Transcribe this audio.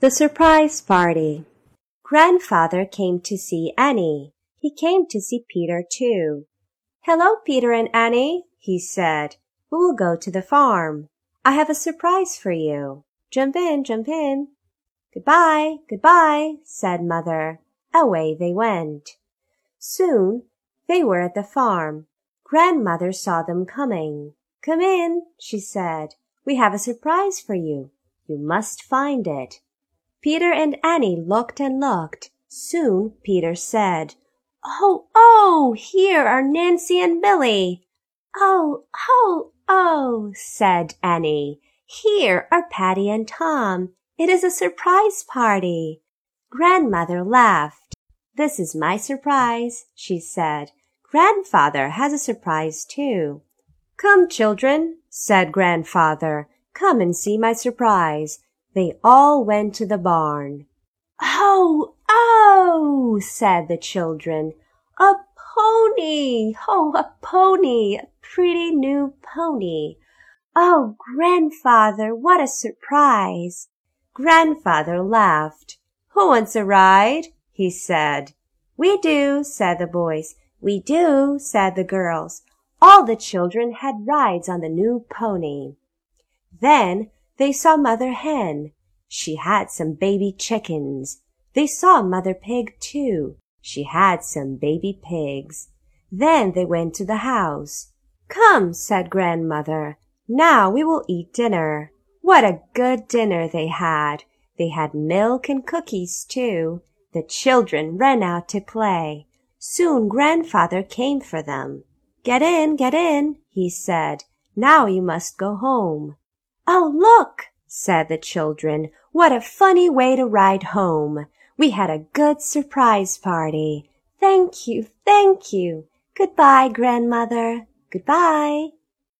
The Surprise Party Grandfather came to see Annie. He came to see Peter too. Hello, Peter and Annie, he said. We will go to the farm. I have a surprise for you. Jump in, jump in. Goodbye, goodbye, said Mother. Away they went. Soon they were at the farm. Grandmother saw them coming. Come in, she said. We have a surprise for you. You must find it. Peter and Annie looked and looked. Soon Peter said, Oh, oh, here are Nancy and Billy. Oh, oh, oh, said Annie. Here are Patty and Tom. It is a surprise party. Grandmother laughed. This is my surprise, she said. Grandfather has a surprise too. Come, children, said Grandfather. Come and see my surprise. They all went to the barn. Oh, oh, said the children. A pony! Oh, a pony! A pretty new pony! Oh, grandfather, what a surprise! Grandfather laughed. Who wants a ride? he said. We do, said the boys. We do, said the girls. All the children had rides on the new pony. Then they saw Mother Hen. She had some baby chickens. They saw Mother Pig too. She had some baby pigs. Then they went to the house. Come, said Grandmother. Now we will eat dinner. What a good dinner they had. They had milk and cookies too. The children ran out to play. Soon Grandfather came for them. Get in, get in, he said. Now you must go home. Oh, look, said the children. What a funny way to ride home. We had a good surprise party. Thank you, thank you. Goodbye, grandmother. Goodbye.